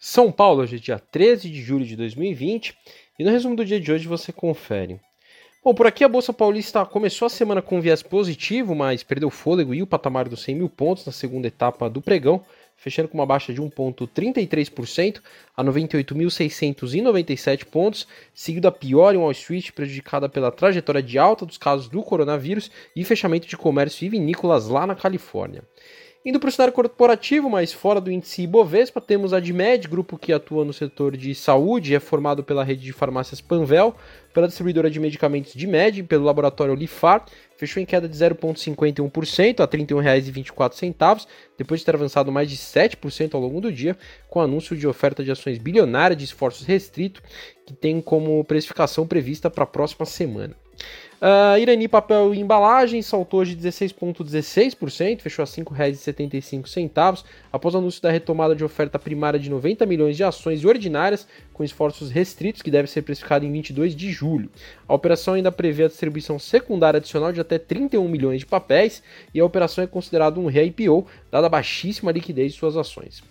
São Paulo, hoje é dia 13 de julho de 2020 e no resumo do dia de hoje você confere. Bom, por aqui a Bolsa Paulista começou a semana com viés positivo, mas perdeu fôlego e o patamar dos 100 mil pontos na segunda etapa do pregão, fechando com uma baixa de 1,33% a 98.697 pontos, seguido a pior em Wall Street, prejudicada pela trajetória de alta dos casos do coronavírus e fechamento de comércio e vinícolas lá na Califórnia. Indo para o cenário corporativo, mas fora do índice Ibovespa, temos a Dimed, grupo que atua no setor de saúde, é formado pela rede de farmácias Panvel, pela distribuidora de medicamentos Dimed, pelo laboratório Lifar, fechou em queda de 0,51% a R$ 31,24, depois de ter avançado mais de 7% ao longo do dia, com anúncio de oferta de ações bilionária de esforços restrito, que tem como precificação prevista para a próxima semana. Uh, Irani Papel e Embalagem saltou hoje 16,16%, fechou a R$ 5,75, após o anúncio da retomada de oferta primária de 90 milhões de ações ordinárias, com esforços restritos, que deve ser precificado em 22 de julho. A operação ainda prevê a distribuição secundária adicional de até 31 milhões de papéis, e a operação é considerada um re-IPO, dada a baixíssima liquidez de suas ações.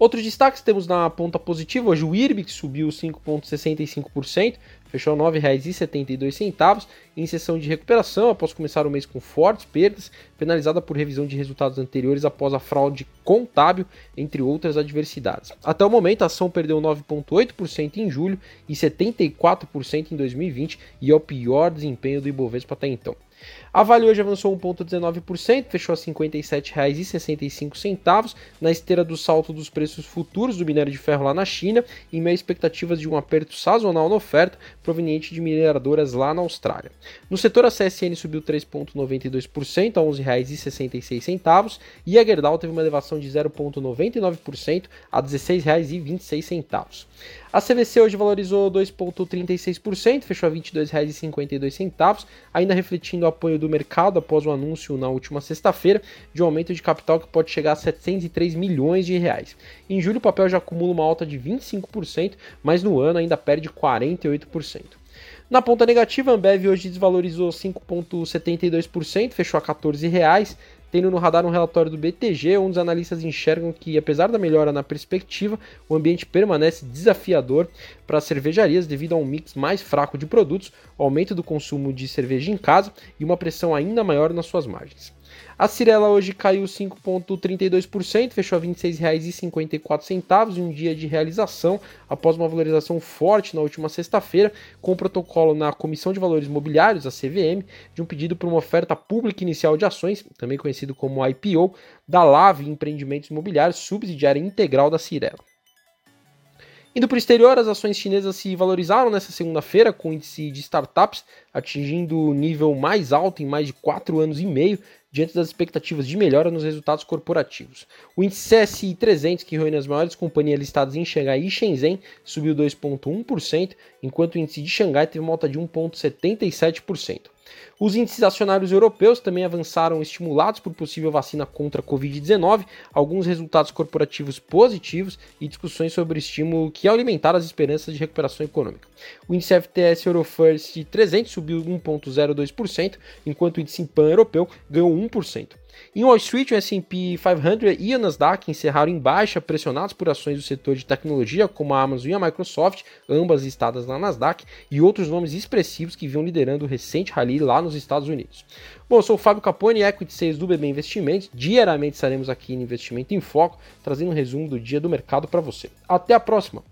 Outros destaques temos na ponta positiva, hoje o IRB que subiu 5,65%, fechou R$ 9,72 em sessão de recuperação após começar o mês com fortes perdas, penalizada por revisão de resultados anteriores após a fraude contábil, entre outras adversidades. Até o momento, a ação perdeu 9,8% em julho e 74% em 2020 e é o pior desempenho do Ibovespa até então. A Vale hoje avançou 1,19%, fechou a R$ 57,65 na esteira do salto dos preços futuros do minério de ferro lá na China, em meio a expectativas de um aperto sazonal na oferta proveniente de mineradoras lá na Austrália. No setor, a CSN subiu 3,92% a R$ 11,66 e a Gerdau teve uma elevação de 0,99% a R$ 16,26. A CVC hoje valorizou 2,36%, fechou a R$ 22,52, ainda refletindo o apoio do mercado após o anúncio na última sexta-feira de um aumento de capital que pode chegar a 703 milhões de reais. Em julho, o papel já acumula uma alta de 25%, mas no ano ainda perde 48%. Na ponta negativa, a Ambev hoje desvalorizou 5,72%, fechou a 14 reais, tendo no radar um relatório do BTG, onde os analistas enxergam que, apesar da melhora na perspectiva, o ambiente permanece desafiador para as cervejarias devido a um mix mais fraco de produtos, aumento do consumo de cerveja em casa e uma pressão ainda maior nas suas margens. A Cirela hoje caiu 5,32%, fechou a R$ 26,54 em um dia de realização, após uma valorização forte na última sexta-feira, com protocolo na Comissão de Valores Mobiliários, a CVM, de um pedido por uma oferta pública inicial de ações, também conhecido como IPO, da Lave Empreendimentos Imobiliários, subsidiária integral da Cirela. Indo para o exterior, as ações chinesas se valorizaram nessa segunda-feira, com o índice de startups atingindo o nível mais alto em mais de quatro anos e meio, diante das expectativas de melhora nos resultados corporativos. O índice CSI 300, que reúne as maiores companhias listadas em Xangai e Shenzhen, subiu 2,1%, enquanto o índice de Xangai teve uma alta de 1,77%. Os índices acionários europeus também avançaram estimulados por possível vacina contra a Covid-19, alguns resultados corporativos positivos e discussões sobre estímulo que alimentaram as esperanças de recuperação econômica. O índice FTS Eurofirst 300 subiu 1,02%, enquanto o índice PAN europeu ganhou 1%. Em Wall Street, o S&P 500 e a Nasdaq encerraram em baixa, pressionados por ações do setor de tecnologia, como a Amazon e a Microsoft, ambas listadas na Nasdaq, e outros nomes expressivos que vinham liderando o recente rally lá nos Estados Unidos. Bom, eu sou o Fábio Capone, Equity Sales do BB Investimentos. Diariamente estaremos aqui no Investimento em Foco, trazendo um resumo do dia do mercado para você. Até a próxima!